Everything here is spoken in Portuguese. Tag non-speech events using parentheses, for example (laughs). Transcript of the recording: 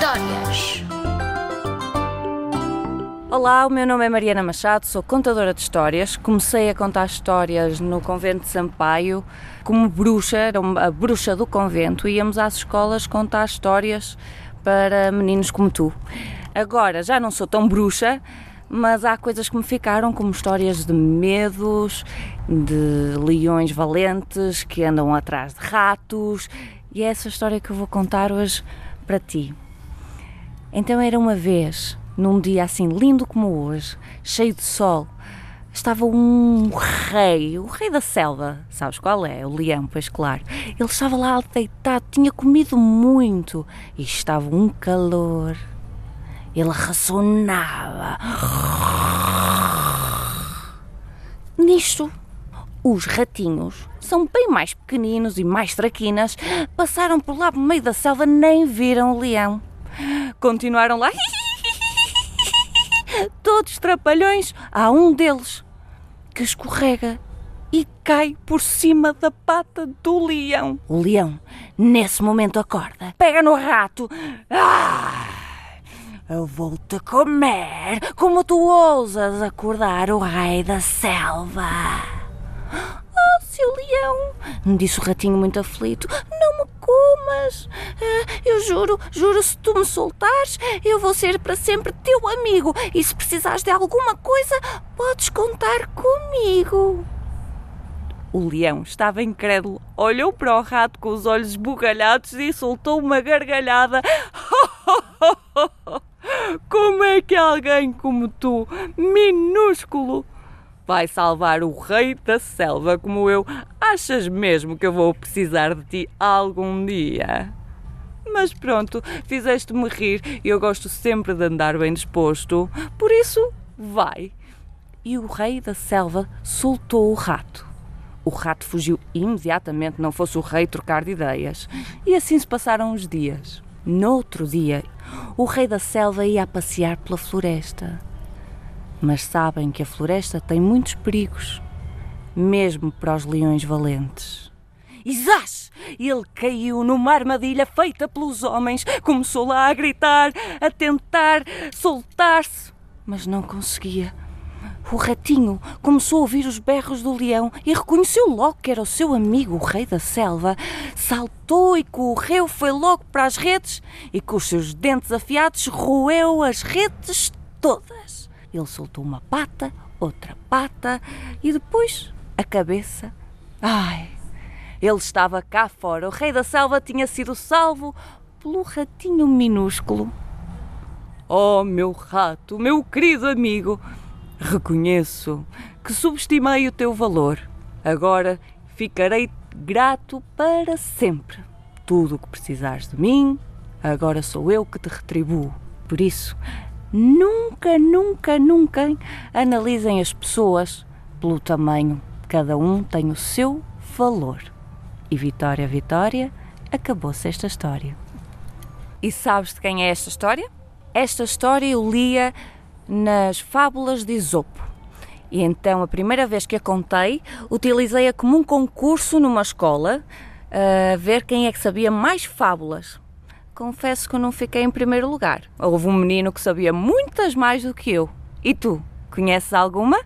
histórias. Olá, o meu nome é Mariana Machado, sou contadora de histórias. Comecei a contar histórias no convento de Sampaio como bruxa, era a bruxa do convento, íamos às escolas contar histórias para meninos como tu. Agora já não sou tão bruxa, mas há coisas que me ficaram, como histórias de medos, de leões valentes que andam atrás de ratos, e é essa história que eu vou contar hoje para ti. Então era uma vez num dia assim lindo como hoje, cheio de sol, estava um rei, o rei da selva, sabes qual é? O leão, pois claro. Ele estava lá deitado, tinha comido muito e estava um calor. Ele ressonava. Nisto, os ratinhos são bem mais pequeninos e mais traquinas, passaram por lá no meio da selva, nem viram o leão. Continuaram lá (laughs) todos trapalhões, há um deles que escorrega e cai por cima da pata do leão. O leão, nesse momento, acorda, pega no rato. Ah! Eu vou-te comer como tu ousas acordar o rei da selva. Oh, seu leão, disse o ratinho muito aflito, comas. Ah, eu juro, juro, se tu me soltares, eu vou ser para sempre teu amigo. E se precisares de alguma coisa, podes contar comigo. O leão estava incrédulo, olhou para o rato com os olhos esbugalhados e soltou uma gargalhada. (laughs) Como é que alguém como tu, minúsculo, vai salvar o rei da selva como eu. Achas mesmo que eu vou precisar de ti algum dia? Mas pronto, fizeste-me rir e eu gosto sempre de andar bem disposto, por isso, vai. E o rei da selva soltou o rato. O rato fugiu imediatamente, não fosse o rei trocar de ideias. E assim se passaram os dias. No outro dia, o rei da selva ia a passear pela floresta mas sabem que a floresta tem muitos perigos, mesmo para os leões valentes. Zás! Ele caiu numa armadilha feita pelos homens, começou lá a gritar, a tentar soltar-se, mas não conseguia. O ratinho começou a ouvir os berros do leão e reconheceu logo que era o seu amigo, o rei da selva. Saltou e correu, foi logo para as redes e, com os seus dentes afiados, roeu as redes todas. Ele soltou uma pata, outra pata e depois a cabeça. Ai! Ele estava cá fora. O rei da selva tinha sido salvo pelo ratinho minúsculo. Oh, meu rato, meu querido amigo, reconheço que subestimei o teu valor. Agora ficarei grato para sempre. Tudo o que precisares de mim, agora sou eu que te retribuo. Por isso, Nunca, nunca, nunca analisem as pessoas pelo tamanho. Cada um tem o seu valor. E Vitória, Vitória, acabou-se esta história. E sabes de quem é esta história? Esta história eu lia nas Fábulas de Isopo. E então, a primeira vez que a contei, utilizei-a como um concurso numa escola, a ver quem é que sabia mais fábulas confesso que não fiquei em primeiro lugar. Houve um menino que sabia muitas mais do que eu. E tu, conheces alguma?